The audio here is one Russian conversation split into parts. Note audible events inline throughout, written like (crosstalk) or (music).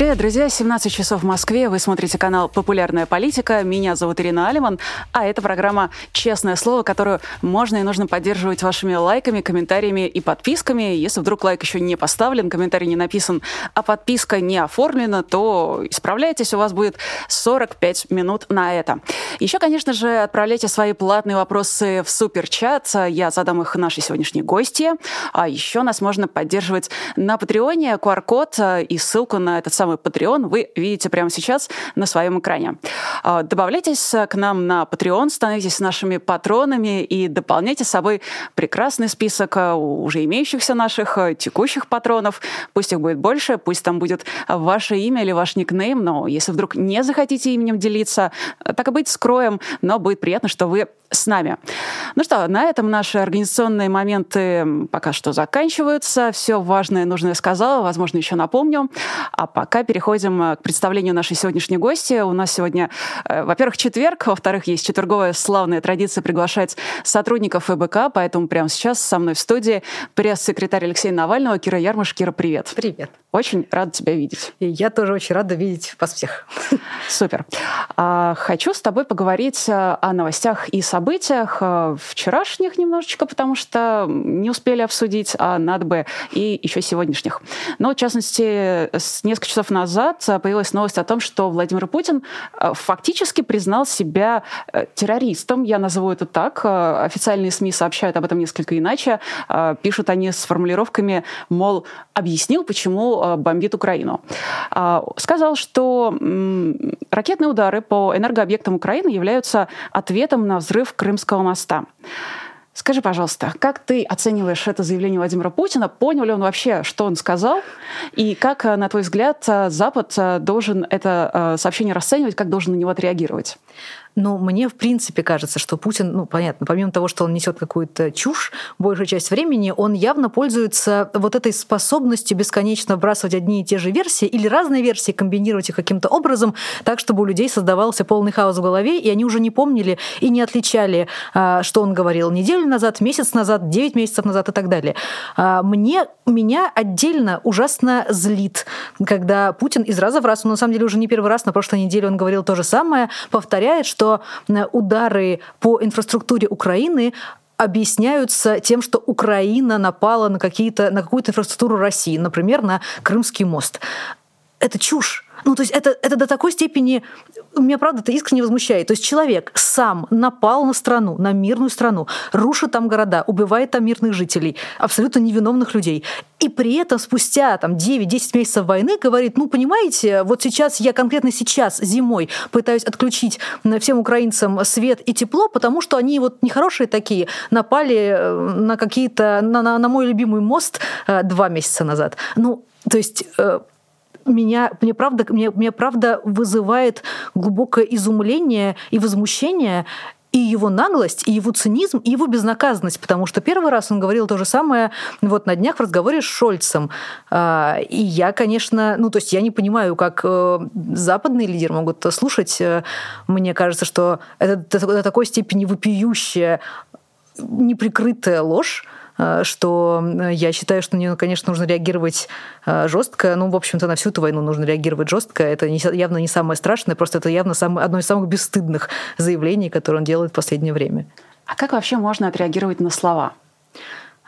Привет, друзья! 17 часов в Москве. Вы смотрите канал «Популярная политика». Меня зовут Ирина Алиман, а это программа «Честное слово», которую можно и нужно поддерживать вашими лайками, комментариями и подписками. Если вдруг лайк еще не поставлен, комментарий не написан, а подписка не оформлена, то исправляйтесь, у вас будет 45 минут на это. Еще, конечно же, отправляйте свои платные вопросы в суперчат. Я задам их нашей сегодняшней гости. А еще нас можно поддерживать на Патреоне. QR-код и ссылку на этот самый самый Patreon вы видите прямо сейчас на своем экране. А, добавляйтесь к нам на Patreon, становитесь нашими патронами и дополняйте с собой прекрасный список а, уже имеющихся наших а, текущих патронов. Пусть их будет больше, пусть там будет ваше имя или ваш никнейм, но если вдруг не захотите именем делиться, так и быть, скроем, но будет приятно, что вы с нами. Ну что, на этом наши организационные моменты пока что заканчиваются. Все важное, нужное сказала, возможно, еще напомню. А пока переходим э, к представлению нашей сегодняшней гости. У нас сегодня, э, во-первых, четверг, во-вторых, есть четверговая славная традиция приглашать сотрудников ФБК, поэтому прямо сейчас со мной в студии пресс-секретарь Алексея Навального Кира Ярмаш. Кира, привет. Привет. Очень рада тебя видеть. И я тоже очень рада видеть вас всех. Супер. А, хочу с тобой поговорить э, о новостях и событиях э, вчерашних немножечко, потому что не успели обсудить, а надо бы и еще сегодняшних. Но, в частности, с несколько часов назад э, появилась новость о том, что Владимир Путин фактически признал себя террористом. Я назову это так. Официальные СМИ сообщают об этом несколько иначе. Пишут они с формулировками, мол, объяснил, почему Э, бомбит Украину. Сказал, что ракетные удары по энергообъектам Украины являются ответом на взрыв Крымского моста. Скажи, пожалуйста, как ты оцениваешь это заявление Владимира Путина? Понял ли он вообще, что он сказал? И как, э, на твой взгляд, э, Запад должен это сообщение расценивать, как должен на него отреагировать? Но мне, в принципе, кажется, что Путин, ну, понятно, помимо того, что он несет какую-то чушь большую часть времени, он явно пользуется вот этой способностью бесконечно вбрасывать одни и те же версии или разные версии, комбинировать их каким-то образом, так, чтобы у людей создавался полный хаос в голове, и они уже не помнили и не отличали, а, что он говорил неделю назад, месяц назад, 9 месяцев назад и так далее. А, мне, меня отдельно ужасно злит, когда Путин из раза в раз, он на самом деле уже не первый раз, на прошлой неделе он говорил то же самое, повторяет, что что удары по инфраструктуре Украины объясняются тем, что Украина напала на, какие-то, на какую-то инфраструктуру России, например, на Крымский мост. Это чушь. Ну, то есть это, это до такой степени меня, правда, это искренне возмущает. То есть человек сам напал на страну, на мирную страну, рушит там города, убивает там мирных жителей, абсолютно невиновных людей. И при этом спустя там, 9-10 месяцев войны говорит, ну, понимаете, вот сейчас я конкретно сейчас, зимой, пытаюсь отключить всем украинцам свет и тепло, потому что они вот нехорошие такие, напали э, на какие-то, на, на, на мой любимый мост э, два месяца назад. Ну, то есть э, меня, мне, правда, мне, мне правда вызывает глубокое изумление и возмущение и его наглость, и его цинизм, и его безнаказанность, потому что первый раз он говорил то же самое вот на днях в разговоре с Шольцем. А, и я, конечно, ну, то есть я не понимаю, как э, западные лидеры могут слушать. Э, мне кажется, что это до такой степени вопиющая, неприкрытая ложь, что я считаю, что на нее, конечно, нужно реагировать э, жестко. Ну, в общем-то, на всю эту войну нужно реагировать жестко. Это явно не самое страшное, просто это явно самое, одно из самых бесстыдных заявлений, которые он делает в последнее время. А как вообще можно отреагировать на слова?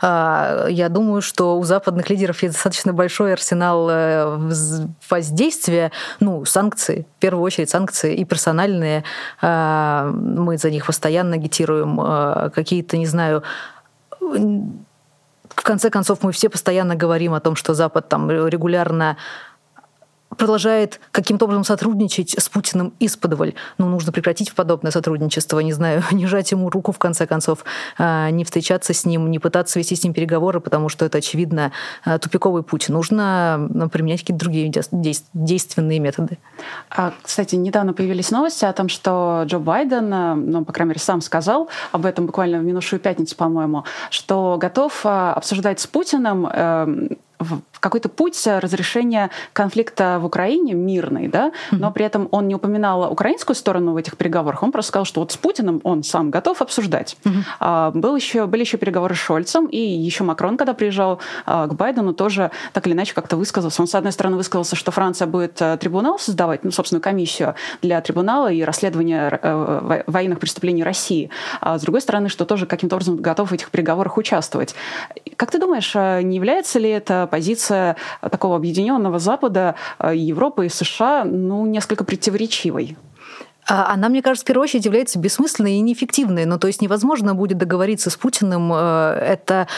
А, я думаю, что у западных лидеров есть достаточно большой арсенал э, воздействия, ну, санкции, в первую очередь санкции и персональные. А, мы за них постоянно агитируем какие-то, не знаю, в конце концов, мы все постоянно говорим о том, что Запад там регулярно продолжает каким-то образом сотрудничать с Путиным исподволь. Ну, нужно прекратить подобное сотрудничество, не знаю, (laughs) не жать ему руку, в конце концов, а, не встречаться с ним, не пытаться вести с ним переговоры, потому что это, очевидно, а, тупиковый путь. Нужно ну, применять какие-то другие действенные методы. А, кстати, недавно появились новости о том, что Джо Байден, ну, по крайней мере, сам сказал об этом буквально в минувшую пятницу, по-моему, что готов обсуждать с Путиным эм, какой-то путь разрешения конфликта в Украине мирный, да, но при этом он не упоминал украинскую сторону в этих переговорах, он просто сказал, что вот с Путиным он сам готов обсуждать. А, был еще, были еще переговоры с Шольцем, и еще Макрон, когда приезжал а, к Байдену, тоже так или иначе как-то высказался. Он, с одной стороны, высказался, что Франция будет а, трибунал создавать, ну, собственную комиссию для трибунала и расследования э, военных преступлений России. А с другой стороны, что тоже каким-то образом готов в этих переговорах участвовать. Как ты думаешь, не является ли это позиция такого объединенного Запада, Европы и США, ну, несколько противоречивой? А она, мне кажется, в первую очередь является бессмысленной и неэффективной. Ну, то есть невозможно будет договориться с Путиным. Э, это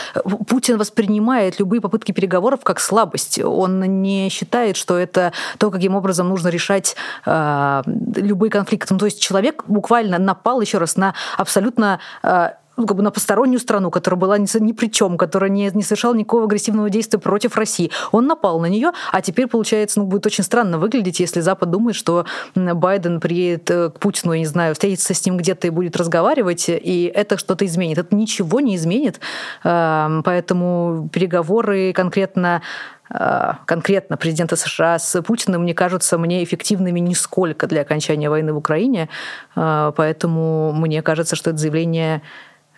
Путин воспринимает любые попытки переговоров как слабость. Он не считает, что это то, каким образом нужно решать э, любые конфликты. Ну, то есть человек буквально напал еще раз на абсолютно э, ну, как бы на постороннюю страну, которая была ни, ни при чем, которая не, не совершала никакого агрессивного действия против России. Он напал на нее, а теперь, получается, ну, будет очень странно выглядеть, если Запад думает, что Байден приедет э, к Путину, я не знаю, встретится с ним где-то и будет разговаривать, и это что-то изменит. Это ничего не изменит, эм, поэтому переговоры конкретно э, конкретно президента США с Путиным мне кажутся мне эффективными нисколько для окончания войны в Украине. Э, поэтому мне кажется, что это заявление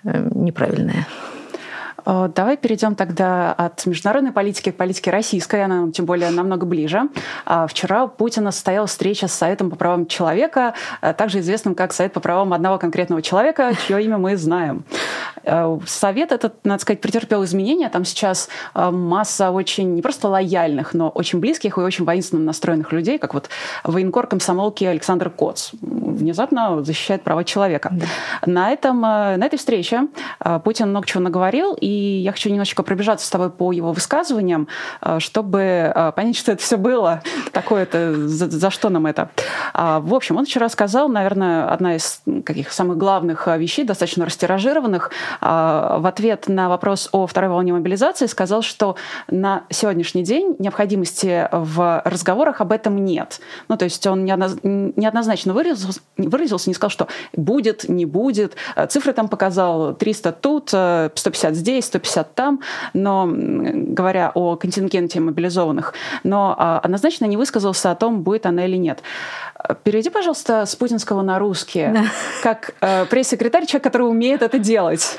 Э, неправильная. Э, давай перейдем тогда от международной политики к политике российской, она нам тем более намного ближе. А вчера у Путина состоялась встреча с Советом по правам человека, э, также известным как Совет по правам одного конкретного человека, чье имя мы знаем. Совет этот, надо сказать, претерпел изменения. Там сейчас масса очень не просто лояльных, но очень близких и очень воинственно настроенных людей, как вот военкор комсомолки Александр Коц. Внезапно защищает права человека. Да. На, этом, на этой встрече Путин много чего наговорил, и я хочу немножечко пробежаться с тобой по его высказываниям, э, чтобы э, понять, что это все было, такое-то, за, за что нам это. А, в общем, он вчера сказал, наверное, одна из каких самых главных э, вещей, достаточно растиражированных, а, в ответ на вопрос о второй волне мобилизации, сказал, что на сегодняшний день необходимости в разговорах об этом нет. Ну, то есть он неоднозначно выразился не сказал, что будет, не будет. Цифры там показал 300 тут, 150 здесь, 150 там, но говоря о контингенте мобилизованных, но а, однозначно не высказался о том, будет она или нет. Перейди, пожалуйста, с путинского на русский, да. как э, пресс-секретарь, человек, который умеет это делать.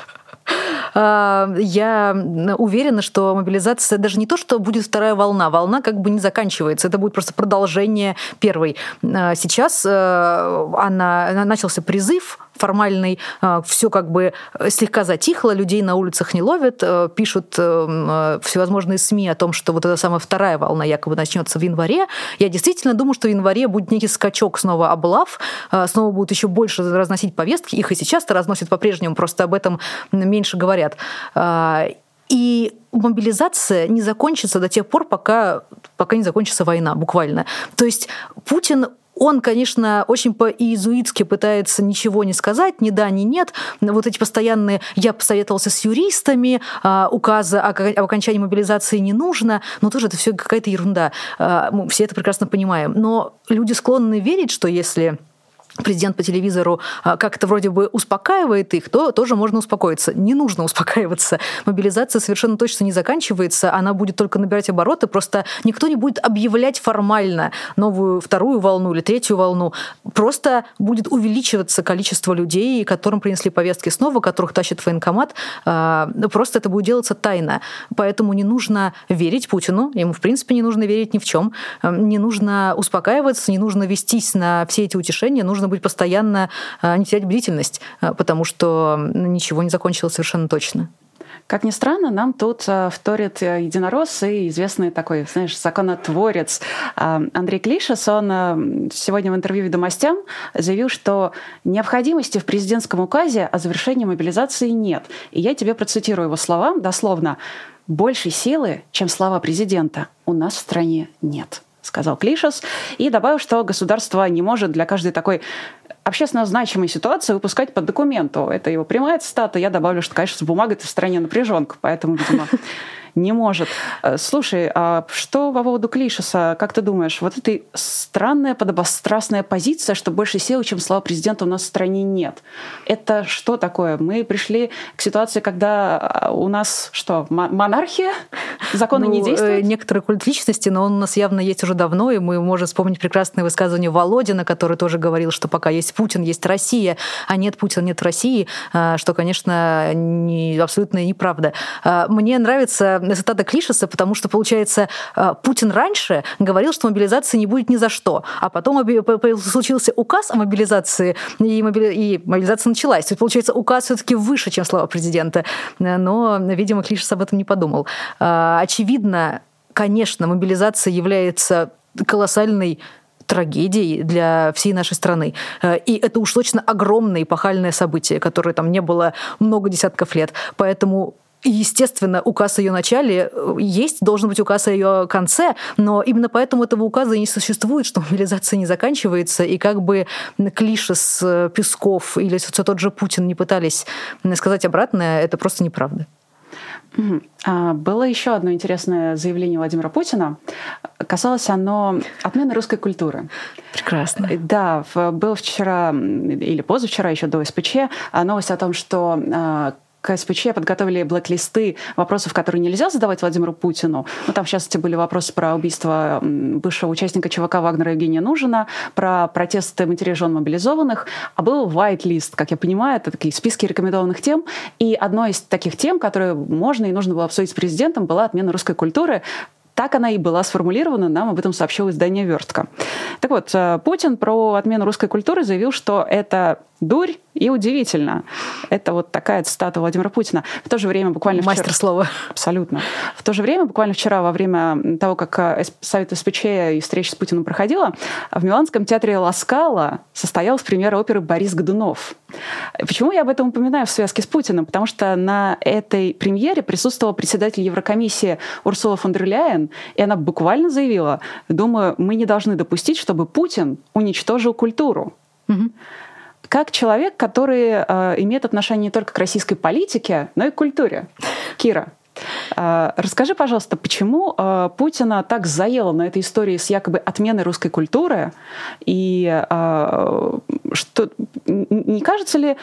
А, я уверена, что мобилизация даже не то, что будет вторая волна. Волна как бы не заканчивается. Это будет просто продолжение первой. А, сейчас э, она, начался призыв формальный, э, все как бы слегка затихло, людей на улицах не ловят, э, пишут всевозможные СМИ о том, что вот эта самая вторая волна якобы начнется в январе. Я действительно думаю, что в январе будет некий скачок снова облав, снова будут еще больше разносить повестки. Их и сейчас-то разносят по-прежнему, просто об этом меньше говорят. И мобилизация не закончится до тех пор, пока, пока не закончится война, буквально. То есть Путин он, конечно, очень по-иезуитски пытается ничего не сказать, ни да, ни нет. Вот эти постоянные «я посоветовался с юристами», а, указа о окончании мобилизации не нужно, но тоже это все какая-то ерунда. А, мы все это прекрасно понимаем. Но люди склонны верить, что если президент по телевизору а, как-то вроде бы успокаивает их, то тоже можно успокоиться. Не нужно успокаиваться. Мобилизация совершенно точно не заканчивается, она будет только набирать обороты, просто никто не будет объявлять формально новую вторую волну или третью волну. Просто будет увеличиваться количество людей, которым принесли повестки снова, которых тащит военкомат. А, просто это будет делаться тайно. Поэтому не нужно верить Путину, ему в принципе не нужно верить ни в чем, не нужно успокаиваться, не нужно вестись на все эти утешения, нужно нужно быть постоянно, а, не терять бдительность, а, потому что ничего не закончилось совершенно точно. Как ни странно, нам тут а, вторит э, единорос и известный такой, знаешь, законотворец Андрей Клишес. Он сегодня в интервью «Ведомостям» заявил, что необходимости в президентском указе о завершении мобилизации нет. И я тебе процитирую его слова дословно. «Большей силы, чем слова президента, у нас в стране нет» сказал Клишес, и добавил, что государство не может для каждой такой общественно значимой ситуации выпускать по документу. Это его прямая цитата. Я добавлю, что, конечно, с бумагой-то в стране напряженка, поэтому, видимо, не может. Э, слушай, а что по поводу Клишеса? Как ты думаешь, вот эта странная подобострастная позиция, что больше сил, чем слова президента у нас в стране нет. Это что такое? Мы пришли к ситуации, когда а, у нас что, монархия? Законы ну, не действуют? Э, некоторый культ личности, но он у нас явно есть уже давно, и мы можем вспомнить прекрасное высказывание Володина, который тоже говорил, что пока есть Путин, есть Россия, а нет Путина, нет России, а, что, конечно, не, абсолютно неправда. А, мне нравится цитата Клишеса, потому что, получается, а, Путин раньше говорил, что мобилизации не будет ни за что, а потом случился указ о мобилизации, и, мобили... и мобилизация началась. То есть, получается, указ все таки выше, чем слова президента. Но, видимо, Клишес об этом не подумал. Очевидно, конечно, мобилизация является колоссальной трагедией для всей нашей страны. И это уж точно огромное эпохальное событие, которое там не было много десятков лет. Поэтому Естественно, указ о ее начале э, есть, должен быть указ о ее конце, но именно поэтому этого указа и не существует, что (laughs) мобилизация не заканчивается, и как бы Клиша с э, Песков или все тот же Путин не пытались сказать обратное, это просто неправда. А, было еще одно интересное заявление Владимира Путина. Касалось оно отмены русской культуры. Прекрасно. Э, да, был вчера или позавчера еще до СПЧ новость о том, что а, к СПЧ подготовили блэк-листы вопросов, которые нельзя задавать Владимиру Путину. Ну, там, в частности, были вопросы про убийство бывшего участника ЧВК Вагнера Евгения Нужина, про протесты матерей жен мобилизованных, а был white-лист, как я понимаю, это такие списки рекомендованных тем, и одной из таких тем, которые можно и нужно было обсудить с президентом, была отмена русской культуры, так она и была сформулирована, нам об этом сообщило издание «Верстка». Так вот, э, Путин про отмену русской культуры заявил, что это дурь и удивительно. Это вот такая цитата Владимира Путина. В то же время буквально Мастер вчера... слова. Абсолютно. В то же время, буквально вчера, во время того, как э, Совет СПЧ и встреча с Путиным проходила, в Миланском театре Ласкала состоялась премьера оперы «Борис Годунов». Почему я об этом упоминаю в связке с Путиным? Потому что на этой премьере присутствовал председатель Еврокомиссии Урсула фон дер Ляйен, и она буквально заявила, думаю, мы не должны допустить, чтобы Путин уничтожил культуру. Угу как человек, который э, имеет отношение не только к российской политике, но и к культуре. Кира, расскажи, пожалуйста, почему э, Путина так заело на этой истории с якобы отменой русской культуры и э, что не кажется ли,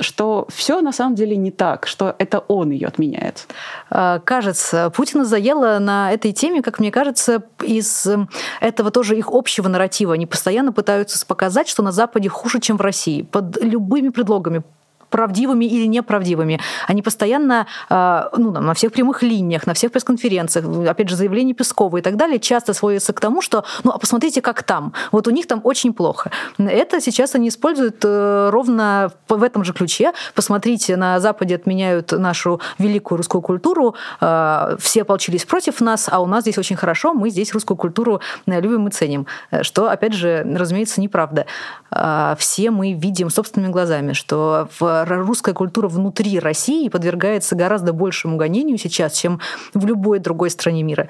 что все на самом деле не так, что это он ее отменяет? А, кажется. Путина заело на этой теме, как мне кажется, из этого тоже их общего нарратива. Они постоянно пытаются показать, что на Западе хуже, чем в России. Под любыми предлогами правдивыми или неправдивыми. Они постоянно а, ну, на всех прямых линиях, на всех пресс-конференциях, опять же, заявления Пескова и так далее, часто сводятся к тому, что, ну, а посмотрите, как там. Вот у них там очень плохо. Это сейчас они используют э, ровно в этом же ключе. Посмотрите, на Западе отменяют нашу великую русскую культуру, а, все ополчились против нас, а у нас здесь очень хорошо, мы здесь русскую культуру э, любим и ценим. Что, опять же, разумеется, неправда. А, все мы видим собственными глазами, что в русская культура внутри России подвергается гораздо большему гонению сейчас, чем в любой другой стране мира.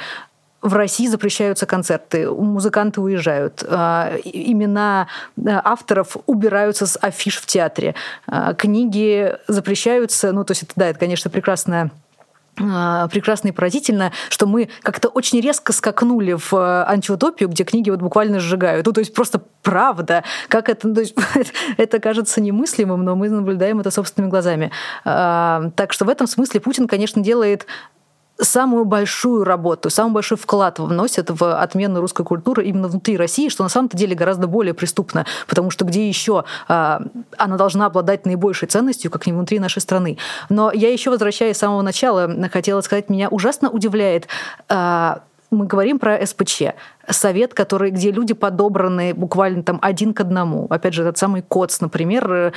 В России запрещаются концерты, музыканты уезжают, а, имена авторов убираются с афиш в театре, а, книги запрещаются, ну, то есть это, да, это, конечно, прекрасная прекрасно и поразительно, что мы как-то очень резко скакнули в э, антиутопию, где книги вот буквально сжигают. Ну, то есть просто правда. Как это, то есть, (laughs) это кажется немыслимым, но мы наблюдаем это собственными глазами. А, так что в этом смысле Путин, конечно, делает самую большую работу, самый большой вклад вносят в отмену русской культуры именно внутри России, что на самом-то деле гораздо более преступно, потому что где еще а, она должна обладать наибольшей ценностью, как не внутри нашей страны. Но я еще возвращаясь с самого начала, хотела сказать, меня ужасно удивляет а, мы говорим про СПЧ, совет, который, где люди подобраны буквально там один к одному. Опять же, этот самый КОЦ, например,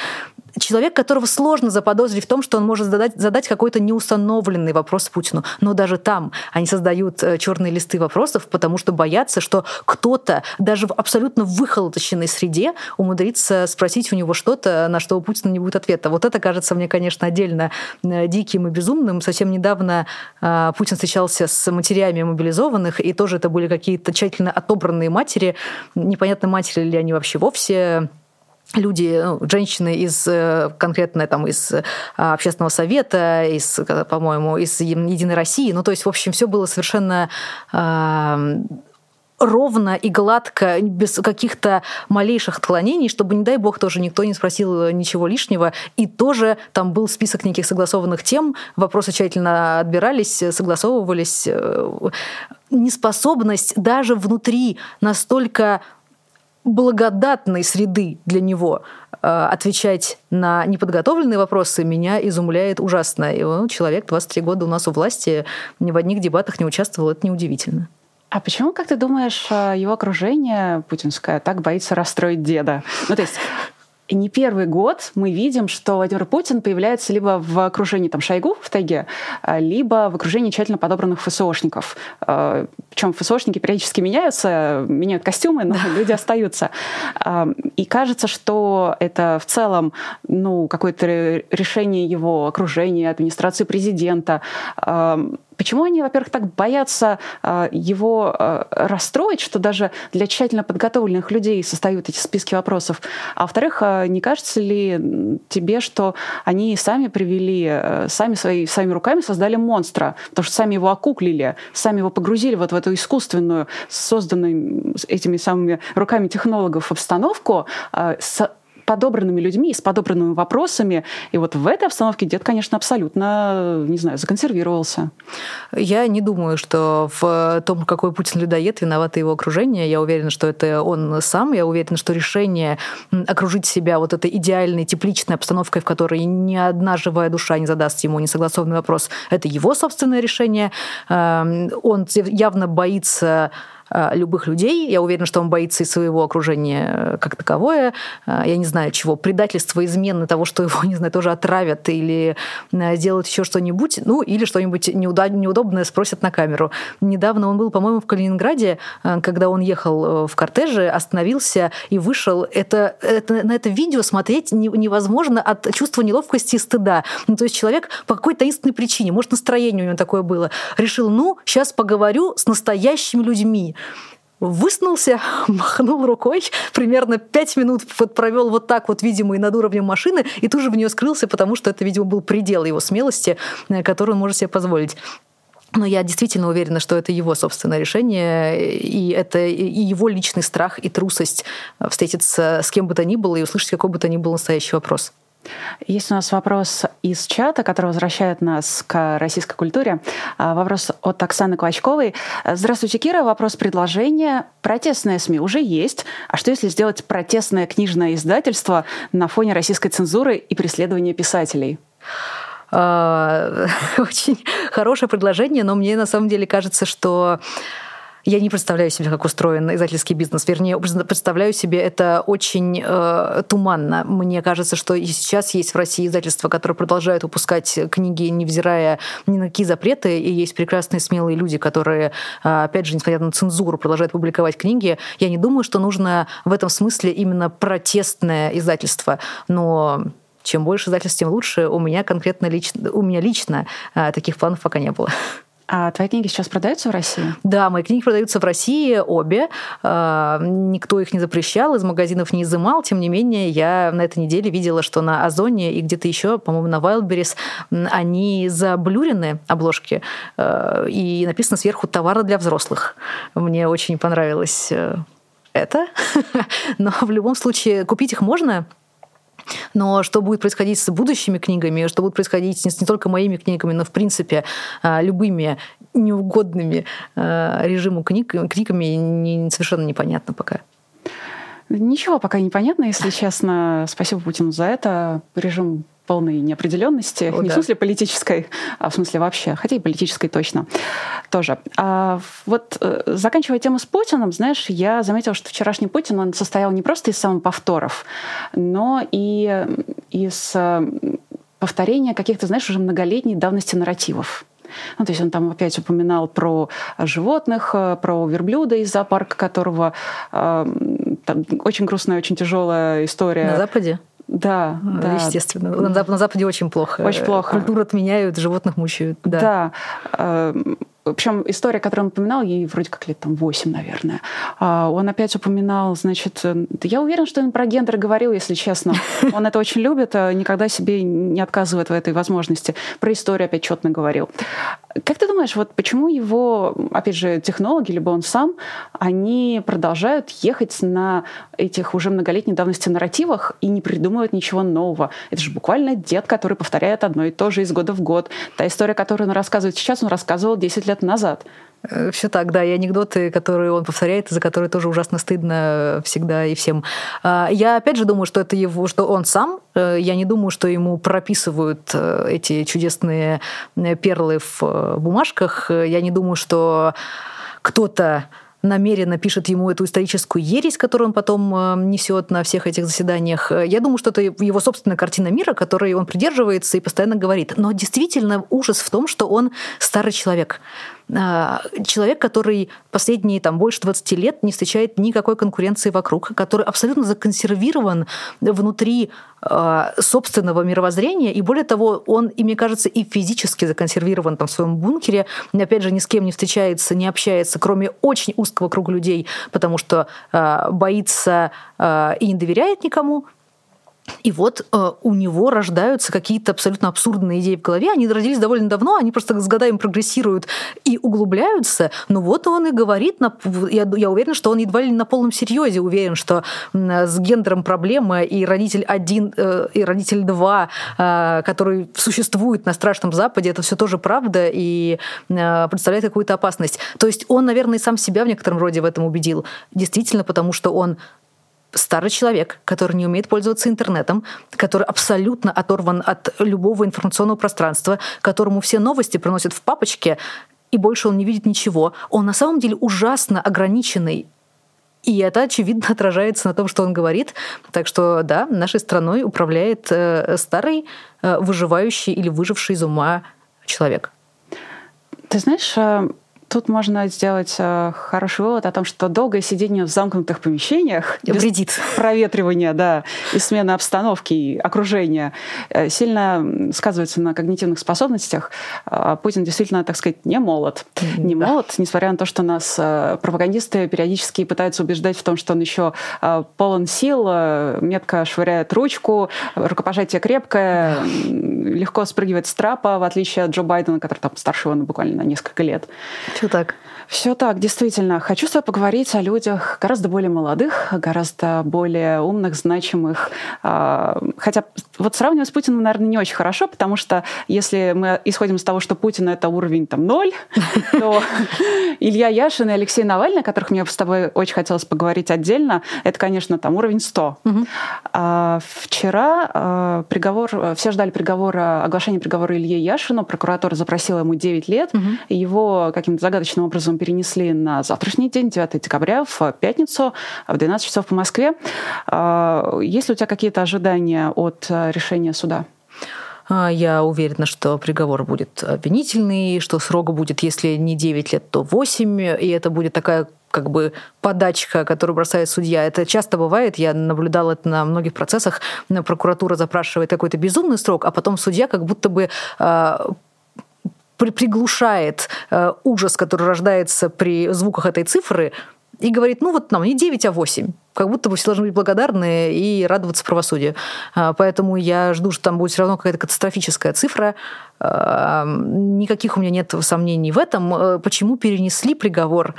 человек, которого сложно заподозрить в том, что он может задать, задать какой-то неустановленный вопрос Путину. Но даже там они создают э, черные листы вопросов, потому что боятся, что кто-то даже в абсолютно выхолоточенной среде умудрится спросить у него что-то, на что у Путина не будет ответа. Вот это кажется мне, конечно, отдельно э, диким и безумным. Совсем недавно э, Путин встречался с матерями мобилизованных, и тоже это были какие-то тщательно отобранные матери. Непонятно, матери ли они вообще вовсе люди, ну, женщины из э, конкретно там из э, общественного совета, из, по-моему, из Единой России. Ну, то есть, в общем, все было совершенно э, ровно и гладко, без каких-то малейших отклонений, чтобы, не дай бог, тоже никто не спросил ничего лишнего. И тоже там был список неких согласованных тем, вопросы тщательно отбирались, согласовывались. Неспособность даже внутри настолько благодатной среды для него э, отвечать на неподготовленные вопросы меня изумляет ужасно. И он, человек 23 года у нас у власти, ни в одних дебатах не участвовал, это неудивительно. А почему, как ты думаешь, э, его окружение путинское так боится расстроить деда? Ну, то есть не первый год мы видим, что Владимир Путин появляется либо в окружении там, Шойгу в тайге, а, либо в окружении тщательно подобранных ФСОшников. А, Причем ФСОшники периодически меняются, меняют костюмы, но люди остаются. И кажется, что это в целом ну, какое-то решение его окружения, администрации президента Почему они, во-первых, так боятся э, его э, расстроить, что даже для тщательно подготовленных людей создают эти списки вопросов? А во-вторых, э, не кажется ли тебе, что они сами привели, сами свои, своими руками создали монстра, потому что сами его окуклили, сами его погрузили вот в эту искусственную, созданную этими самыми руками технологов обстановку, подобранными людьми, с подобранными вопросами. И вот в этой обстановке дед, конечно, абсолютно, не знаю, законсервировался. Я не думаю, что в том, какой Путин людоед, виновато его окружение. Я уверена, что это он сам. Я уверена, что решение окружить себя вот этой идеальной, тепличной обстановкой, в которой ни одна живая душа не задаст ему несогласованный вопрос, это его собственное решение. Эм, он явно боится любых людей. Я уверена, что он боится и своего окружения э, как таковое. Э, я не знаю чего. Предательство, измены того, что его, (laughs) не знаю, тоже отравят или сделают еще что-нибудь. Ну, или что-нибудь неудобное спросят на камеру. Недавно он был, по-моему, в Калининграде, когда он ехал в кортеже, остановился и вышел. Это, это, на это видео смотреть невозможно от чувства неловкости и стыда. Ну, то есть человек по какой-то таинственной причине, может, настроение у него такое было, решил, ну, сейчас поговорю с настоящими людьми высунулся, (laughs) махнул рукой, примерно пять минут провел вот так вот, видимо, и над уровнем машины, и тут же в нее скрылся, потому что это, видимо, был предел его смелости, э, который он может себе позволить. Но я действительно уверена, что это его собственное решение, и это и его личный страх и трусость встретиться с кем бы то ни было и услышать какой бы то ни был настоящий вопрос. Есть у нас вопрос из чата, который возвращает нас к российской культуре. А, вопрос от Оксаны Клочковой. Здравствуйте, Кира. Вопрос предложения. Протестные СМИ уже есть. А что если сделать протестное книжное издательство на фоне российской цензуры и преследования писателей? А, (laughs) очень хорошее предложение, но мне на самом деле кажется, что я не представляю себе, как устроен издательский бизнес. Вернее, представляю себе это очень э, туманно. Мне кажется, что и сейчас есть в России издательства, которые продолжают выпускать книги, невзирая ни на какие запреты, и есть прекрасные смелые люди, которые, э, опять же, несмотря на цензуру, продолжают публиковать книги. Я не думаю, что нужно в этом смысле именно протестное издательство, но чем больше издательств, тем лучше. У меня конкретно лично, у меня лично э, таких планов пока не было. А твои книги сейчас продаются в России? Да, мои книги продаются в России обе. А, никто их не запрещал, из магазинов не изымал. Тем не менее, я на этой неделе видела, что на Озоне и где-то еще, по-моему, на Wildberries, они заблюрены, обложки, а, и написано сверху «товары для взрослых». Мне очень понравилось э, это. (laughs) Но в любом случае купить их можно, но что будет происходить с будущими книгами, что будет происходить не, не только моими книгами, но в принципе а, любыми неугодными а, режиму книг, книгами не, совершенно непонятно пока. Ничего пока не понятно, если честно. Спасибо Путину за это. Режим полной неопределенности, О, не да. в смысле политической, а в смысле вообще, хотя и политической точно тоже. А вот э, заканчивая тему с Путиным, знаешь, я заметила, что вчерашний Путин, он состоял не просто из самоповторов, но и из э, повторения каких-то, знаешь, уже многолетней давности нарративов. Ну, то есть он там опять упоминал про животных, э, про верблюда из зоопарка, которого э, там, очень грустная, очень тяжелая история. На Западе? Да, да. Естественно. На, на Западе очень плохо. Очень плохо. Культуру отменяют, животных мучают. Да. да. Э, причем история, которую он упоминал, ей вроде как лет там 8, наверное. А, он опять упоминал, значит, я уверен, что он про гендер говорил, если честно. (laughs) Он это очень любит, а никогда себе не отказывает в этой возможности. Про историю опять четно говорил. Как ты думаешь, вот почему его, опять же, технологи, либо он сам, они продолжают ехать на этих уже многолетней давности нарративах и не придумывают ничего нового? Это же буквально дед, который повторяет одно и то же из года в год. Та история, которую он рассказывает сейчас, он рассказывал 10 лет назад. Э, Все так, да, и анекдоты, которые он повторяет, за которые тоже ужасно стыдно всегда и всем. А, я опять же думаю, что это его, что он сам. Э, я не думаю, что ему прописывают э, эти чудесные перлы в бумажках. Я не думаю, что кто-то намеренно пишет ему эту историческую ересь, которую он потом несет на всех этих заседаниях. Я думаю, что это его собственная картина мира, которой он придерживается и постоянно говорит. Но действительно ужас в том, что он старый человек. А, человек, который последние там, больше 20 лет не встречает никакой конкуренции вокруг, который абсолютно законсервирован внутри собственного мировоззрения, и более того, он, и мне кажется, и физически законсервирован там в своем бункере, опять же, ни с кем не встречается, не общается, кроме очень узкого круга людей, потому что э, боится э, и не доверяет никому, и вот э, у него рождаются какие-то абсолютно абсурдные идеи в голове. Они родились довольно давно, они просто с годами прогрессируют и углубляются. Но вот он и говорит, на, я, я уверена, что он едва ли на полном серьезе уверен, что э, с гендером проблема и родитель один э, и родитель два, э, который существует на страшном Западе, это все тоже правда и э, представляет какую-то опасность. То есть он, наверное, сам себя в некотором роде в этом убедил. Действительно, потому что он старый человек, который не умеет пользоваться интернетом, который абсолютно оторван от любого информационного пространства, которому все новости приносят в папочке, и больше он не видит ничего. Он на самом деле ужасно ограниченный и это, очевидно, (laughs) отражается на том, что он говорит. Так что, да, нашей страной управляет э, старый, э, выживающий или выживший из ума человек. Ты знаешь, э, Тут можно сделать э, хороший вывод о том, что долгое сидение в замкнутых помещениях вредит. Проветривание, да, и смена обстановки, и окружения э, сильно сказывается на когнитивных способностях. А Путин действительно, так сказать, не молод. Не да. молод, несмотря на то, что нас э, пропагандисты периодически пытаются убеждать в том, что он еще полон сил, метко швыряет ручку, рукопожатие крепкое, да. легко спрыгивает с трапа, в отличие от Джо Байдена, который там старше его буквально на несколько лет. Все так. Все так, действительно. Хочу с тобой поговорить о людях гораздо более молодых, гораздо более умных, значимых. А, хотя вот сравнивать с Путиным, наверное, не очень хорошо, потому что если мы исходим из того, что Путин — это уровень там ноль, то (laughs) Илья Яшин и Алексей Навальный, о которых мне с тобой очень хотелось поговорить отдельно, это, конечно, там уровень 100. А, вчера а, приговор, все ждали приговора, оглашения приговора Илье Яшину. Прокуратура запросила ему 9 лет. Его каким-то загадочным образом перенесли на завтрашний день, 9 декабря, в пятницу, в 12 часов по Москве. А, есть ли у тебя какие-то ожидания от э, решения суда? А, я уверена, что приговор будет обвинительный, что срок будет, если не 9 лет, то 8, и это будет такая как бы подачка, которую бросает судья. Это часто бывает, я наблюдала это на многих процессах. Прокуратура запрашивает какой-то безумный срок, а потом судья как будто бы а, приглушает э, ужас, который рождается при звуках этой цифры, и говорит, ну вот нам не 9, а 8. Как будто бы все должны быть благодарны и радоваться правосудию. А, поэтому я жду, что там будет все равно какая-то катастрофическая цифра. А, никаких у меня нет сомнений в этом. Э, почему перенесли приговор?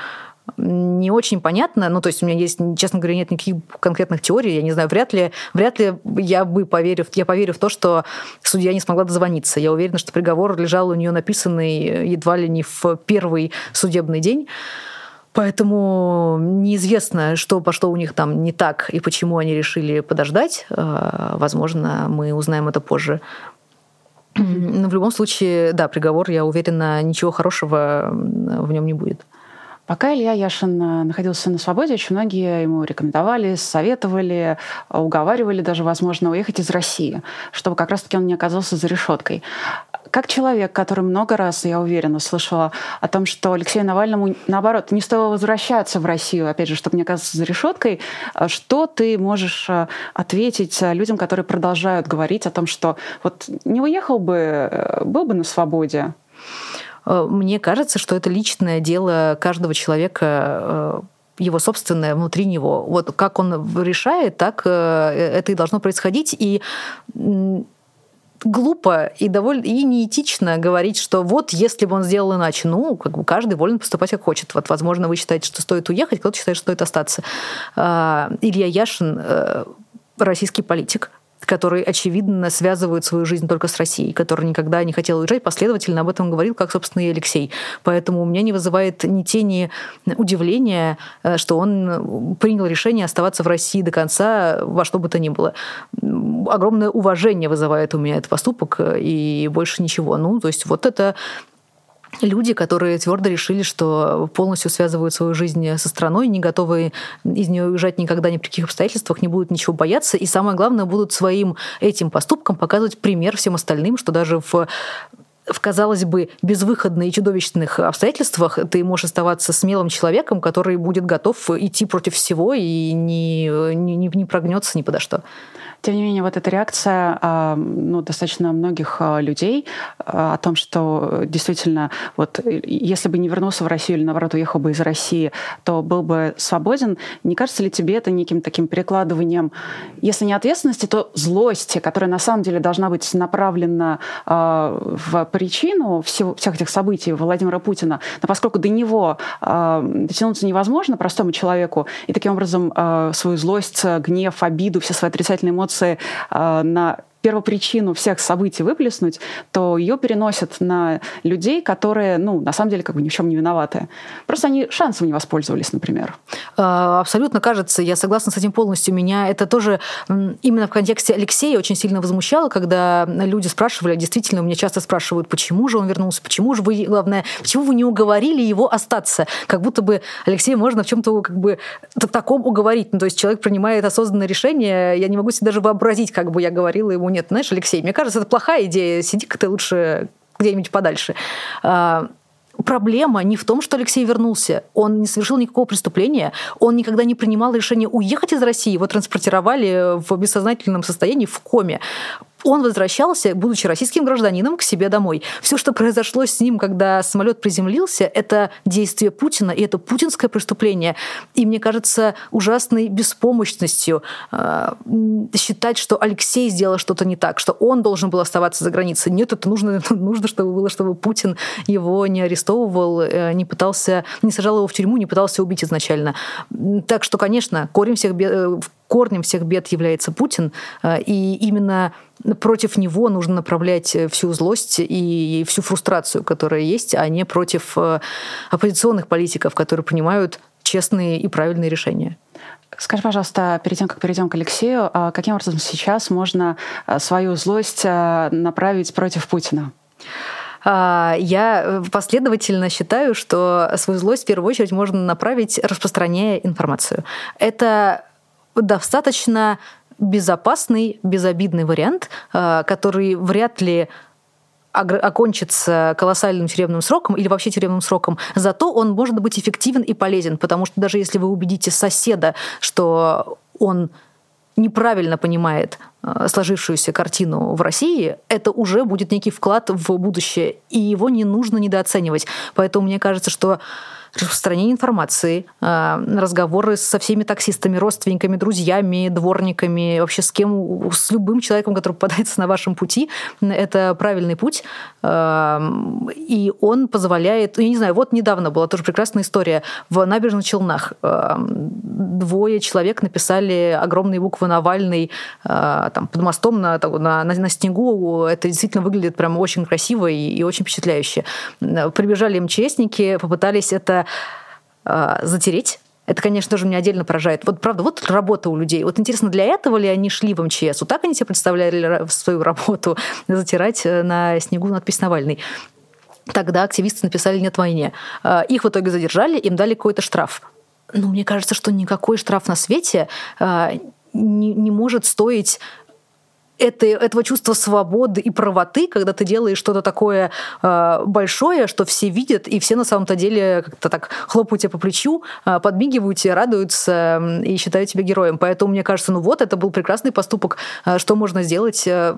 Не очень понятно. Ну, то есть у меня есть, честно говоря, нет никаких конкретных теорий. Я не знаю, вряд ли, вряд ли я бы поверю, я поверю в то, что судья не смогла дозвониться. Я уверена, что приговор лежал у нее написанный едва ли не в первый судебный день. Поэтому неизвестно, что пошло у них там не так и почему они решили подождать. А, возможно, мы узнаем это позже. Но в любом случае, да, приговор, я уверена, ничего хорошего в нем не будет. Пока Илья Яшин э, находился на свободе, очень многие ему рекомендовали, советовали, уговаривали даже, возможно, уехать из России, чтобы как раз-таки он не оказался за решеткой. Как человек, который много раз, я уверена, слышала о том, что Алексею Навальному, наоборот, не стоило возвращаться в Россию, опять же, чтобы не оказаться за решеткой, э, что ты можешь э, ответить людям, которые продолжают говорить о том, что вот не уехал бы, был бы на свободе? Мне кажется, что это личное дело каждого человека его собственное внутри него. Вот как он решает, так это и должно происходить. И глупо и довольно и неэтично говорить, что вот если бы он сделал иначе, ну, как бы каждый волен поступать как хочет. Вот, возможно, вы считаете, что стоит уехать, кто-то считает, что стоит остаться. А, Илья Яшин э, российский политик, который, очевидно, связывает свою жизнь только с Россией, который никогда не хотел уезжать, последовательно об этом говорил, как, собственно, и Алексей. Поэтому у меня не вызывает ни тени удивления, э, что он принял решение оставаться в России до конца во что бы то ни было. Огромное уважение вызывает у меня этот поступок, э, и больше ничего. Ну, то есть вот это люди, которые твердо решили, что полностью связывают свою жизнь со страной, не готовы из нее уезжать никогда ни при каких обстоятельствах, не будут ничего бояться, и самое главное, будут своим этим поступком показывать пример всем остальным, что даже в в, казалось бы, безвыходных и чудовищных обстоятельствах ты можешь оставаться смелым человеком, который будет готов идти против всего и не, не, не прогнется ни подо что. Тем не менее, вот эта реакция а, ну, достаточно многих а, людей а, о том, что действительно, вот если бы не вернулся в Россию или, наоборот, уехал бы из России, то был бы свободен. Не кажется ли тебе это неким таким перекладыванием, если не ответственности, то злости, которая на самом деле должна быть направлена в причину всего, всех этих событий Владимира Путина, но поскольку до него дотянуться невозможно простому человеку, и таким образом свою злость, гнев, обиду, все свои отрицательные эмоции а, на первопричину всех событий выплеснуть, то ее переносят на людей, которые, ну, на самом деле, как бы ни в чем не виноваты. Просто они шансом не воспользовались, например. А, абсолютно кажется, я согласна с этим полностью. Меня это тоже именно в контексте Алексея очень сильно возмущало, когда люди спрашивали, действительно, у меня часто спрашивают, почему же он вернулся, почему же вы, главное, почему вы не уговорили его остаться? Как будто бы Алексея можно в чем-то как бы таком уговорить. Ну, то есть человек принимает осознанное решение, я не могу себе даже вообразить, как бы я говорила ему, нет, знаешь, Алексей, мне кажется, это плохая идея, сиди-ка ты лучше где-нибудь подальше. А, проблема не в том, что Алексей вернулся. Он не совершил никакого преступления. Он никогда не принимал решение уехать из России. Его транспортировали в бессознательном состоянии в коме он возвращался, будучи российским гражданином, к себе домой. Все, что произошло с ним, когда самолет приземлился, это действие Путина, и это путинское преступление. И мне кажется ужасной беспомощностью э, считать, что Алексей сделал что-то не так, что он должен был оставаться за границей. Нет, это нужно, (laughs) нужно чтобы было, чтобы Путин его не арестовывал, э, не пытался, не сажал его в тюрьму, не пытался убить изначально. Так что, конечно, корень всех бед, э, корнем всех бед является Путин, э, и именно против него нужно направлять э, всю злость и всю фрустрацию, которая есть, а не против э, оппозиционных политиков, которые принимают честные и правильные решения. Скажи, пожалуйста, перед тем, как перейдем к Алексею, а каким образом сейчас можно свою злость направить против Путина? А, я последовательно считаю, что свою злость в первую очередь можно направить, распространяя информацию. Это достаточно безопасный, безобидный вариант, э, который вряд ли окончится колоссальным тюремным сроком или вообще тюремным сроком, зато он может быть эффективен и полезен, потому что даже если вы убедите соседа, что он неправильно понимает э, сложившуюся картину в России, это уже будет некий вклад в будущее, и его не нужно недооценивать. Поэтому мне кажется, что распространение информации, а, разговоры со всеми таксистами, родственниками, друзьями, дворниками, вообще с кем, с любым человеком, который попадается на вашем пути, это правильный путь. А, и он позволяет, я не знаю, вот недавно была тоже прекрасная история в набережных Челнах. А, двое человек написали огромные буквы Навальный там, под мостом на, на, на снегу. Это действительно выглядит прям очень красиво и, и очень впечатляюще. Прибежали МЧСники, попытались это э, затереть. Это, конечно же, меня отдельно поражает. Вот правда, вот работа у людей. Вот интересно, для этого ли они шли в МЧС? Вот так они себе представляли свою работу затирать э, на снегу надпись Навальный. Тогда активисты написали «нет войне». А, их в итоге задержали, им дали какой-то штраф. Ну, мне кажется, что никакой штраф на свете а, не, не может стоить это, этого чувства свободы и правоты, когда ты делаешь что-то такое э, большое, что все видят, и все на самом-то деле как-то так хлопают тебя по плечу, э, подмигивают тебе, радуются э, и считают тебя героем. Поэтому мне кажется, ну вот, это был прекрасный поступок. Э, что можно сделать? Э,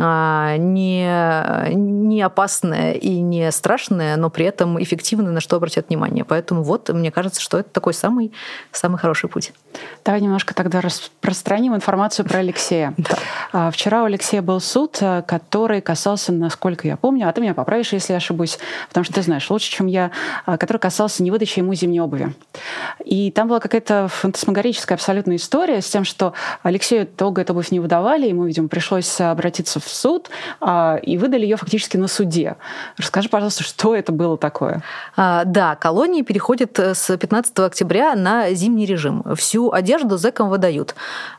не, не опасное и не страшное, но при этом эффективное, на что обратят внимание. Поэтому вот, мне кажется, что это такой самый, самый хороший путь. Давай немножко тогда распространим информацию про Алексея. (laughs) А, вчера у Алексея был суд, э, который касался, насколько я помню, а ты меня поправишь, если я ошибусь, потому что ты знаешь лучше, чем я, а, который касался невыдачи ему зимней обуви. И там была какая-то фантасмагорическая абсолютная история с тем, что Алексею долго эту обувь не выдавали, ему, видимо, пришлось обратиться в суд, а, и выдали ее фактически на суде. Расскажи, пожалуйста, что это было такое? А, да, колонии переходят э, с 15 октября на зимний режим. Всю одежду зэкам выдают.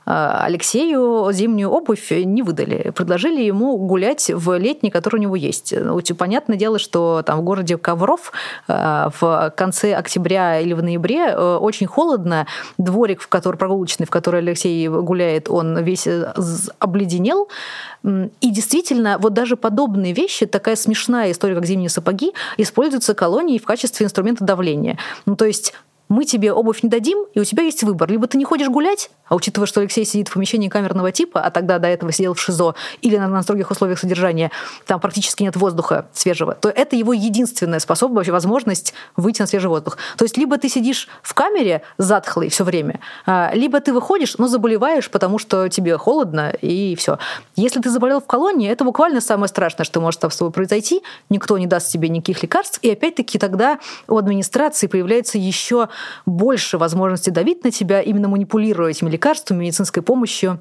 А, Алексею зимнюю обувь не выдали. Предложили ему гулять в летний, который у него есть. Ну, понятное дело, что там в городе Ковров в конце октября или в ноябре э, очень холодно. Дворик, в который прогулочный, в который Алексей гуляет, он весь э, обледенел. И действительно, вот даже подобные вещи, такая смешная история, как зимние сапоги, используются колонией в качестве инструмента давления. Ну, то есть мы тебе обувь не дадим, и у тебя есть выбор. Либо ты не ходишь гулять, а учитывая, что Алексей сидит в помещении камерного типа, а тогда до этого сидел в ШИЗО или на, на строгих условиях содержания, там практически нет воздуха свежего, то это его единственная способность, вообще возможность выйти на свежий воздух. То есть либо ты сидишь в камере затхлый все время, а, либо ты выходишь, но заболеваешь, потому что тебе холодно, и все. Если ты заболел в колонии, это буквально самое страшное, что может с тобой произойти. Никто не даст тебе никаких лекарств, и опять-таки тогда у администрации появляется еще больше возможности давить на тебя, именно манипулируя этими лекарствами, медицинской помощью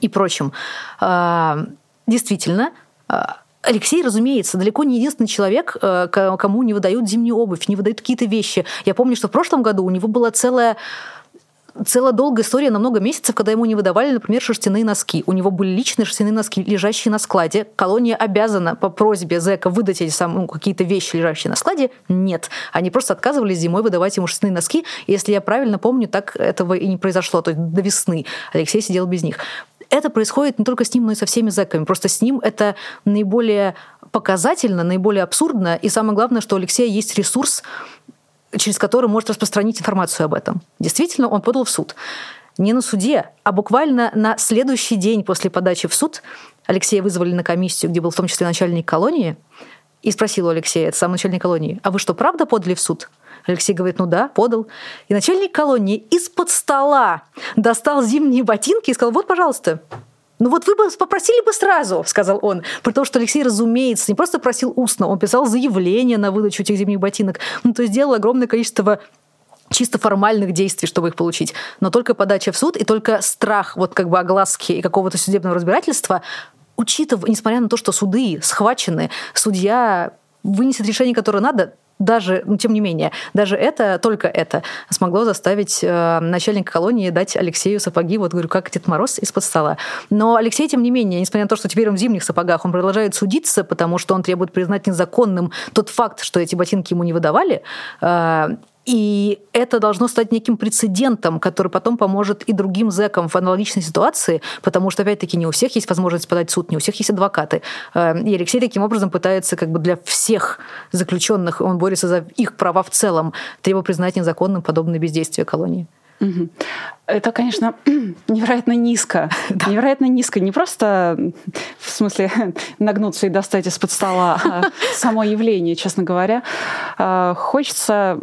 и прочим. А, действительно, а, Алексей, разумеется, далеко не единственный человек, э, кому не выдают зимнюю обувь, не выдают какие-то вещи. Я помню, что в прошлом году у него была целая целая долгая история на много месяцев, когда ему не выдавали, например, шерстяные носки. У него были личные шерстяные носки, лежащие на складе. Колония обязана по просьбе зэка выдать эти самые ну, какие-то вещи, лежащие на складе. Нет. Они просто отказывались зимой выдавать ему шерстяные носки. Если я правильно помню, так этого и не произошло. То есть до весны Алексей сидел без них. Это происходит не только с ним, но и со всеми зэками. Просто с ним это наиболее показательно, наиболее абсурдно. И самое главное, что у Алексея есть ресурс через который может распространить информацию об этом. Действительно, он подал в суд. Не на суде, а буквально на следующий день после подачи в суд Алексея вызвали на комиссию, где был в том числе начальник колонии, и спросил у Алексея, это сам начальник колонии, а вы что, правда подали в суд? Алексей говорит, ну да, подал. И начальник колонии из-под стола достал зимние ботинки и сказал, вот, пожалуйста, ну вот вы бы попросили бы сразу, сказал он. При том, что Алексей, разумеется, не просто просил устно, он писал заявление на выдачу этих зимних ботинок. Ну, то есть сделал огромное количество чисто формальных действий, чтобы их получить. Но только подача в суд и только страх вот как бы огласки и какого-то судебного разбирательства, учитывая, несмотря на то, что суды схвачены, судья вынесет решение, которое надо, даже, ну, тем не менее, даже это, только это смогло заставить э, начальника колонии дать Алексею сапоги, вот говорю, как Дед Мороз из-под стола. Но Алексей, тем не менее, несмотря на то, что теперь он в зимних сапогах, он продолжает судиться, потому что он требует признать незаконным тот факт, что эти ботинки ему не выдавали, э, и это должно стать неким прецедентом, который потом поможет и другим зэкам в аналогичной ситуации, потому что, опять-таки, не у всех есть возможность подать в суд, не у всех есть адвокаты. Э, и Алексей таким образом пытается как бы для всех заключенных, он борется за их права в целом, требуя признать незаконным подобное бездействие колонии. Это, конечно, (clears throat) невероятно низко. (laughs) Да. Невероятно низко. Не просто в смысле (laughs) нагнуться и достать из-под стола а (laughs) само явление, честно говоря. А, хочется,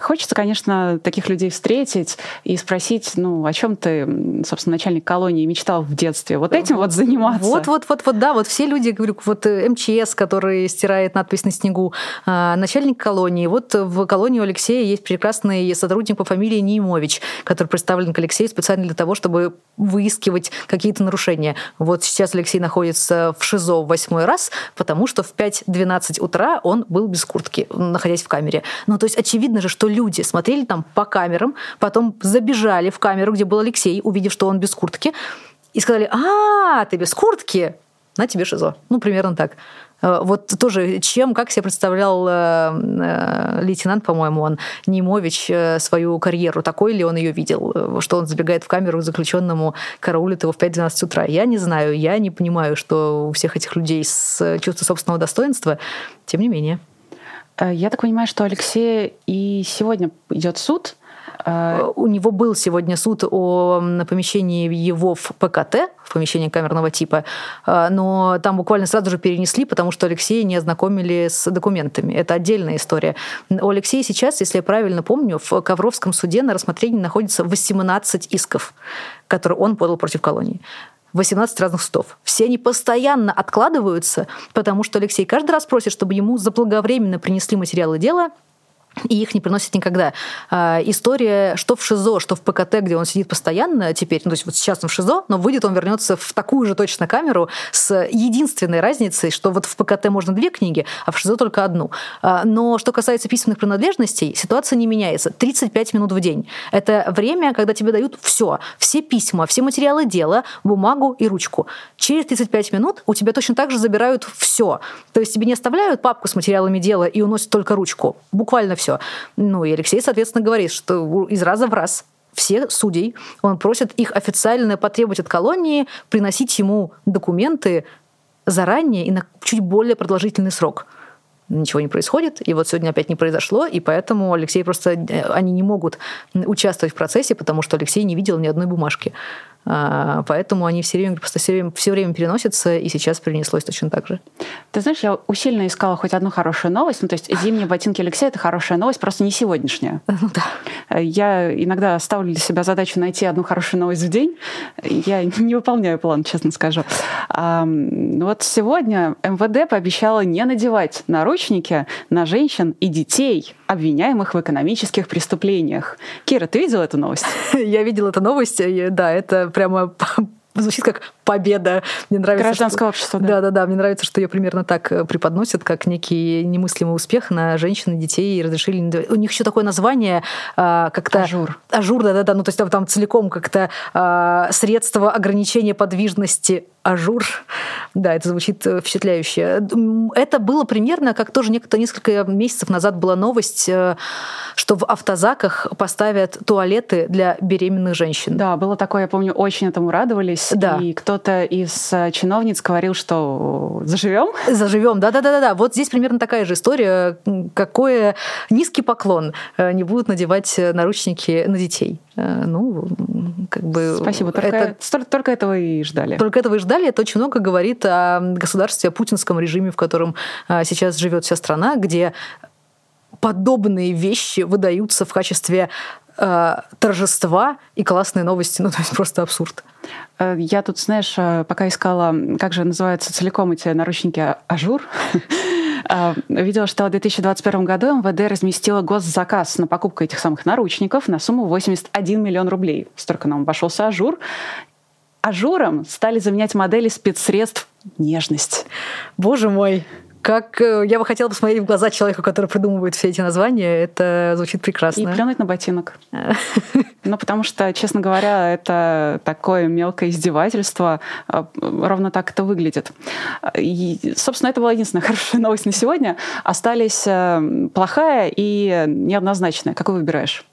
хочется, конечно, таких людей встретить и спросить, ну, о чем ты, собственно, начальник колонии мечтал в детстве? Вот этим вот заниматься. Вот, вот, вот, вот, да, вот все люди, говорю, вот э, МЧС, который стирает надпись на снегу, а, начальник колонии. Вот в колонии у Алексея есть прекрасный сотрудник по фамилии Нимович, который представлен к Алексею специально для того, чтобы выискивать какие-то нарушения. Вот сейчас Алексей находится в ШИЗО в восьмой раз, потому что в 5-12 утра он был без куртки, находясь в камере. Ну, то есть очевидно же, что люди смотрели там по камерам, потом забежали в камеру, где был Алексей, увидев, что он без куртки, и сказали, а, ты без куртки, на тебе ШИЗО. Ну, примерно так. Э, вот тоже чем, как себе представлял э, э, лейтенант, по-моему, он, Немович, свою карьеру, такой ли он ее видел, что он забегает в камеру к заключенному, караулит его в 5-12 утра. Я не знаю, я не понимаю, что у всех этих людей с чувством собственного достоинства, тем не менее. Я так понимаю, что Алексей и сегодня идет суд. У него был сегодня суд о помещении его в ПКТ, в помещении камерного типа, а, но там буквально сразу же перенесли, потому что Алексея не ознакомили с документами. Это отдельная история. У Алексея сейчас, если я правильно помню, в Ковровском суде на рассмотрении находится 18 исков, которые он подал против колонии. 18 разных судов. Все они постоянно откладываются, потому что Алексей каждый раз просит, чтобы ему заблаговременно принесли материалы дела, и их не приносят никогда. А, история, что в ШИЗО, что в ПКТ, где он сидит постоянно теперь, ну, то есть вот сейчас он в ШИЗО, но выйдет он вернется в такую же точно камеру с единственной разницей, что вот в ПКТ можно две книги, а в ШИЗО только одну. А, но что касается письменных принадлежностей, ситуация не меняется. 35 минут в день. Это время, когда тебе дают все, все письма, все материалы дела, бумагу и ручку. Через 35 минут у тебя точно так же забирают все. То есть тебе не оставляют папку с материалами дела и уносят только ручку. Буквально все. Ну и Алексей, соответственно, говорит, что из раза в раз все судей, он просит их официально потребовать от колонии приносить ему документы заранее и на чуть более продолжительный срок ничего не происходит, и вот сегодня опять не произошло, и поэтому Алексей просто, э, они не могут участвовать в процессе, потому что Алексей не видел ни одной бумажки. А, поэтому они все время, просто все время, все время переносятся, и сейчас перенеслось точно так же. Ты знаешь, я усиленно искала хоть одну хорошую новость. Ну, то есть зимние ботинки Алексея — это хорошая новость, просто не сегодняшняя. (laughs) Ну да. Я иногда ставлю для себя задачу найти одну хорошую новость в день. Я не выполняю план, честно скажу. А, вот сегодня МВД пообещала не надевать наручники на женщин и детей, обвиняемых в экономических преступлениях. Кира, ты видела эту новость? (laughs) Я видела эту новость. Да, это прямо (laughs) звучит как победа. Мне нравится, Гражданское что... общество, да. Да-да-да, мне нравится, что ее примерно так э, преподносят, как некий немыслимый успех на женщин и детей и разрешили... У них еще такое название а, как-то... Ажур. Ажур, да-да-да, ну то есть там, там целиком как-то а, средство ограничения подвижности ажур. Да, это звучит э, впечатляюще. Это было примерно, как тоже несколько месяцев назад была новость, э, что в автозаках поставят туалеты для беременных женщин. Да, было такое, я помню, очень этому радовались. Да. И кто-то из э, чиновниц говорил, что заживем. Заживем, да-да-да-да. Вот здесь примерно такая же история. Какой низкий поклон не будут надевать наручники на детей. Ну, как бы... Спасибо. Только, это... только этого и ждали. Только этого и ждали это очень много говорит о государстве, о путинском режиме, в котором сейчас живет вся страна, где подобные вещи выдаются в качестве э, торжества и классные новости. Ну, то есть просто абсурд. Э, я тут, знаешь, э, пока искала, как же называются целиком эти наручники ажур, (laughs) видела, что в 2021 году МВД разместила госзаказ на покупку этих самых наручников на сумму 81 миллион рублей. Столько нам обошелся ажур ажуром стали заменять модели спецсредств нежность. Боже мой, как э, я бы хотела посмотреть в глаза человеку, который придумывает все эти названия. Это звучит прекрасно. И плюнуть на ботинок. (laughs) Ну, потому что, честно говоря, это такое мелкое издевательство. А, ровно так это выглядит. И, собственно, это была единственная (laughs) хорошая новость на сегодня. Остались э, плохая и неоднозначная. Какую выбираешь?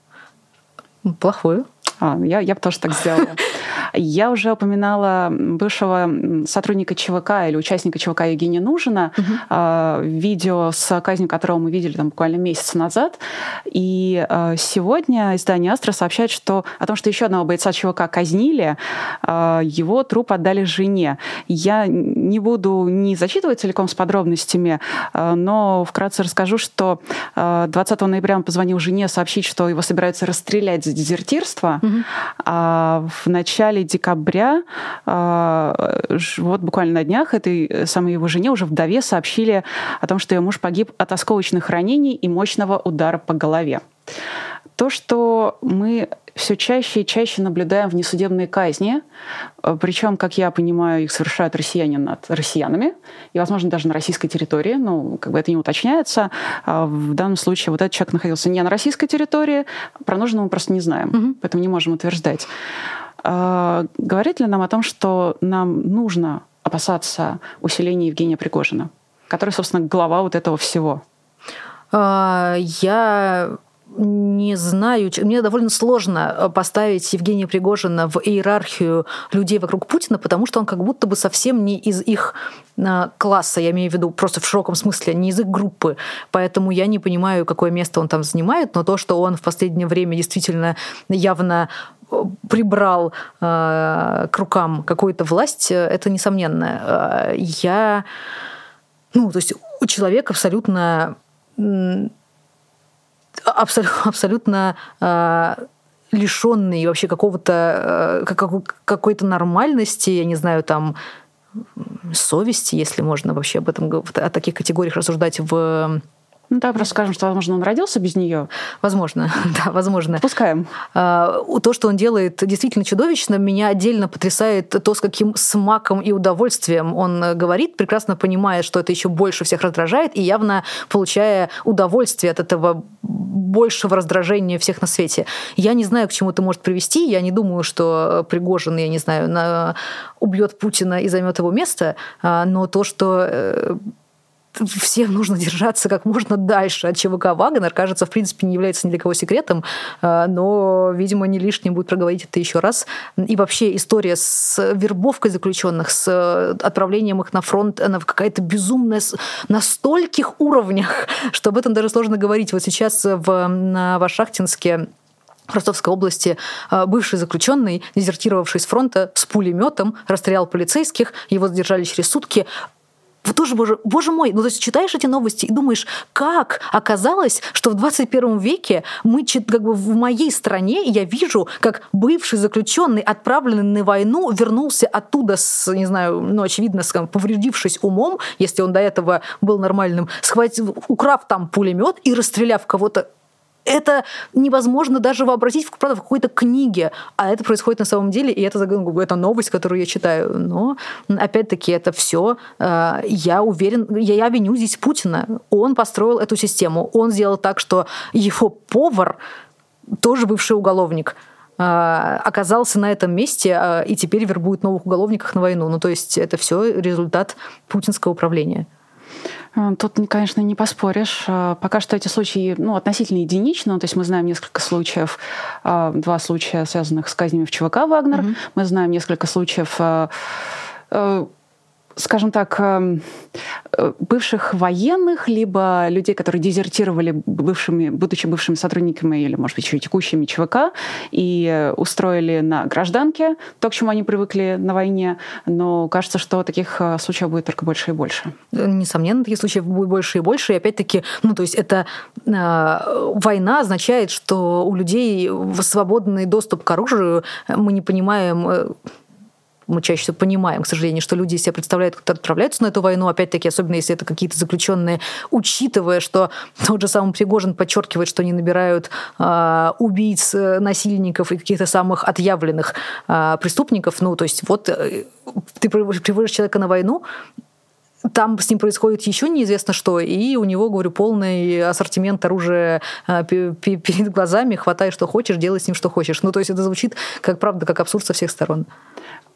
Плохую. А, я, я бы тоже так сделала. (laughs) Я уже упоминала бывшего сотрудника ЧВК или участника ЧВК Евгения Нужина, угу. видео с казнью которого мы видели там буквально месяц назад. И а, сегодня издание «Астра» сообщает что, о том, что еще одного бойца ЧВК казнили, а, его труп отдали жене. Я не буду не зачитывать целиком с подробностями, но вкратце расскажу, что 20 ноября он позвонил жене сообщить, что его собираются расстрелять за дезертирство, угу. а в начале начале декабря, а, вот буквально на днях, этой самой его жене, уже вдове, сообщили о том, что ее муж погиб от осколочных ранений и мощного удара по голове. То, что мы все чаще и чаще наблюдаем внесудебные казни, а, причем, как я понимаю, их совершают россияне над россиянами, и, возможно, даже на российской территории, ну, как бы это не уточняется. А в данном случае вот этот человек находился не на российской территории, про нужного мы просто не знаем, угу. поэтому не можем утверждать. А, говорит ли нам о том, что нам нужно опасаться усиления Евгения Пригожина, который, собственно, глава вот этого всего? А, я не знаю, мне довольно сложно э, поставить Евгения Пригожина в иерархию людей вокруг Путина, потому что он как будто бы совсем не из их э, класса, я имею в виду просто в широком смысле, не из их группы. Поэтому я не понимаю, какое место он там занимает, но то, что он в последнее время действительно явно э, прибрал э, к рукам какую-то власть, это несомненно. Я, ну, то есть у человека абсолютно абсолютно, абсолютно э, лишенный вообще какого-то э, какой-то нормальности, я не знаю, там совести, если можно вообще об этом о таких категориях рассуждать в ну, да, просто скажем, что, возможно, он родился без нее. Возможно, (laughs) да, возможно. Пускаем. А, то, что он делает, действительно чудовищно. Меня отдельно потрясает то, с каким смаком и удовольствием он говорит, прекрасно понимая, что это еще больше всех раздражает, и явно получая удовольствие от этого большего раздражения всех на свете. Я не знаю, к чему это может привести. Я не думаю, что Пригожин, я не знаю, на... убьет Путина и займет его место, а, но то, что э, всем нужно держаться как можно дальше от ЧВК «Вагнер», кажется, в принципе, не является ни для кого секретом, э, но, видимо, не лишним будет проговорить это еще раз. И вообще история с вербовкой заключенных, с отправлением их на фронт, она какая-то безумная на стольких уровнях, (laughs) что об этом даже сложно говорить. Вот сейчас в, на Вашахтинске в Ростовской области э, бывший заключенный, дезертировавший с фронта с пулеметом, расстрелял полицейских, его задержали через сутки, тоже, боже, боже мой, ну то есть читаешь эти новости и думаешь, как оказалось, что в 21 веке мы, как бы в моей стране, я вижу, как бывший заключенный, отправленный на войну, вернулся оттуда с, не знаю, ну очевидно, с, повредившись умом, если он до этого был нормальным, схватив, украв там пулемет и расстреляв кого-то это невозможно даже вообразить правда, в какой-то книге, а это происходит на самом деле, и это, это новость, которую я читаю. Но, опять-таки, это все, э, я уверен, я, я виню здесь Путина. Он построил эту систему, он сделал так, что его повар тоже бывший уголовник, э, оказался на этом месте э, и теперь вербует новых уголовников на войну. Ну, то есть это все результат путинского управления. Э, тут, конечно, не поспоришь. Э, пока что эти случаи ну, относительно единичны. То есть мы знаем несколько случаев, э, два случая, связанных с казнями в ЧВК «Вагнер». Mm-hmm. Мы знаем несколько случаев скажем так, эм, э, бывших военных, либо людей, которые дезертировали, бывшими, будучи бывшими сотрудниками или, может быть, еще текущими ЧВК, и устроили на гражданке то, к чему они привыкли на войне. Но кажется, что таких э, случаев будет только больше и больше. Несомненно, таких случаев будет больше и больше. И опять-таки, ну, то есть это э, война означает, что у людей свободный доступ к оружию. Мы не понимаем, э, мы чаще всего понимаем, к сожалению, что люди себе представляют, кто отправляются на эту войну, опять-таки, особенно если это какие-то заключенные, учитывая, что (laughs) тот же самый Пригожин подчеркивает, что они набирают а, э, убийц, насильников и каких-то самых отъявленных э, преступников. Ну, то есть вот э, ты приводишь человека на войну, там с ним происходит еще неизвестно что, и у него, говорю, полный ассортимент оружия а, перед глазами, хватай, что хочешь, делай с ним, что хочешь. Ну, то есть это звучит, как правда, как абсурд со всех сторон.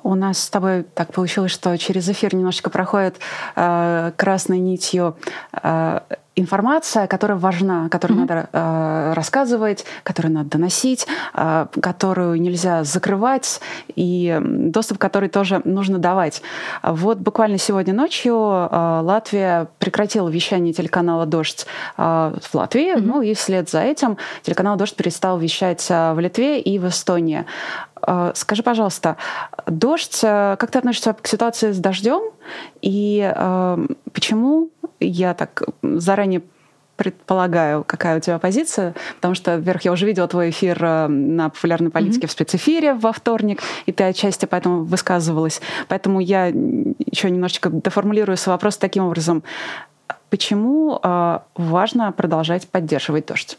У нас с тобой так получилось, что через эфир немножечко проходит э, красной нитью э, информация, которая важна, которую mm-hmm. надо э, рассказывать, которую надо доносить, э, которую нельзя закрывать, и доступ, который тоже нужно давать. Вот буквально сегодня ночью э, Латвия прекратила вещание телеканала «Дождь» э, в Латвии, mm-hmm. ну и вслед за этим телеканал «Дождь» перестал вещать э, в Литве и в Эстонии. Э, скажи, пожалуйста, дождь, э, как ты относишься к ситуации с дождем? И э, почему я так заранее предполагаю, какая у тебя позиция, потому что, во-первых, я уже видела твой эфир на популярной политике mm-hmm. в спецэфире во вторник, и ты отчасти поэтому высказывалась. Поэтому я еще немножечко деформулирую свой вопрос таким образом. Почему э, важно продолжать поддерживать дождь?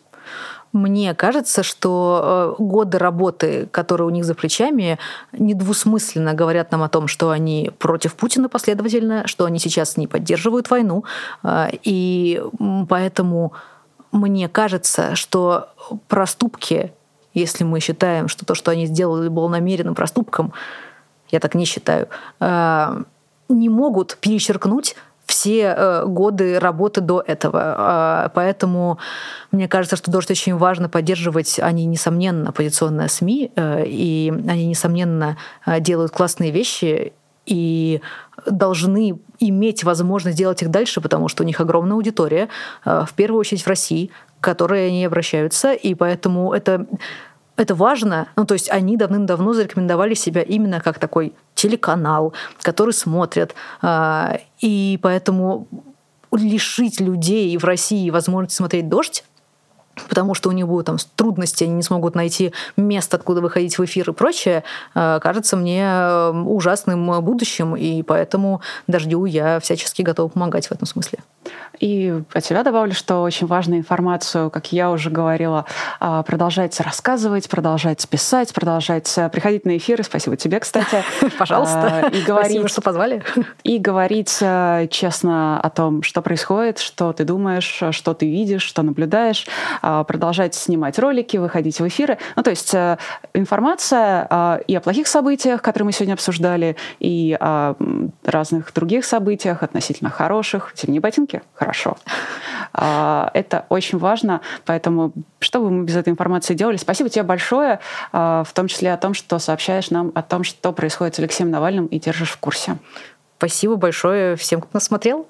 Мне кажется, что э, годы работы, которые у них за плечами, недвусмысленно говорят нам о том, что они против Путина последовательно, что они сейчас не поддерживают войну. Э, и поэтому мне кажется, что проступки, если мы считаем, что то, что они сделали, было намеренным проступком, я так не считаю, э, не могут перечеркнуть все годы работы до этого. А, поэтому мне кажется, что «Дождь» очень важно поддерживать. Они, несомненно, оппозиционные СМИ, и они, несомненно, делают классные вещи, и должны иметь возможность делать их дальше, потому что у них огромная аудитория, в первую очередь в России, к которой они обращаются, и поэтому это это важно. Ну, то есть они давным-давно зарекомендовали себя именно как такой телеканал, который смотрят. А, и поэтому лишить людей в России возможности смотреть «Дождь» потому что у них будут там трудности, они не смогут найти место, откуда выходить в эфир и прочее, а, кажется мне ужасным будущим, и поэтому «Дождю» я всячески готова помогать в этом смысле. И от себя добавлю, что очень важную информацию, как я уже говорила, а, продолжать рассказывать, продолжать писать, продолжать э, приходить на эфиры. Спасибо тебе, кстати. (laughs) Пожалуйста. (laughs) И говорить, Спасибо, что позвали. И говорить честно о том, что происходит, что ты думаешь, что ты видишь, что наблюдаешь. А, продолжать снимать ролики, выходить в эфиры. Ну, то есть э, информация а, и о плохих событиях, которые мы сегодня обсуждали, и о разных других событиях относительно хороших. Тем не ботинки хорошо. А, это очень важно, поэтому что бы мы без этой информации делали? Спасибо тебе большое, а, в том числе о том, что сообщаешь нам о том, что происходит с Алексеем Навальным и держишь в курсе. Спасибо большое всем, кто нас смотрел.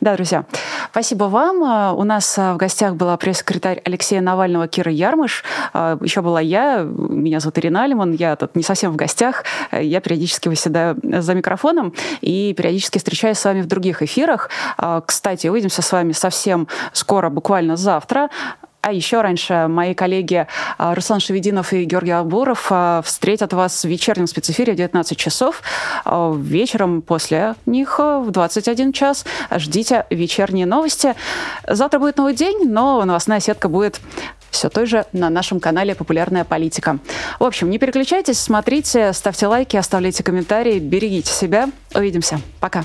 Да, друзья, спасибо вам. А, у нас а, в гостях была пресс-секретарь Алексея Навального Кира Ярмыш. А, Еще была я, меня зовут Ирина Алиман, я тут не совсем в гостях, я периодически выседаю за микрофоном и периодически встречаюсь с вами в других эфирах. Кстати, увидимся с вами совсем скоро, буквально завтра. А еще раньше мои коллеги а, Руслан Шевединов и Георгий Абуров а, встретят вас в вечернем спецэфире в 19 часов. А, вечером после них в 21 час ждите вечерние новости. Завтра будет новый день, но новостная сетка будет все той же на нашем канале «Популярная политика». В общем, не переключайтесь, смотрите, ставьте лайки, оставляйте комментарии, берегите себя. Увидимся. Пока.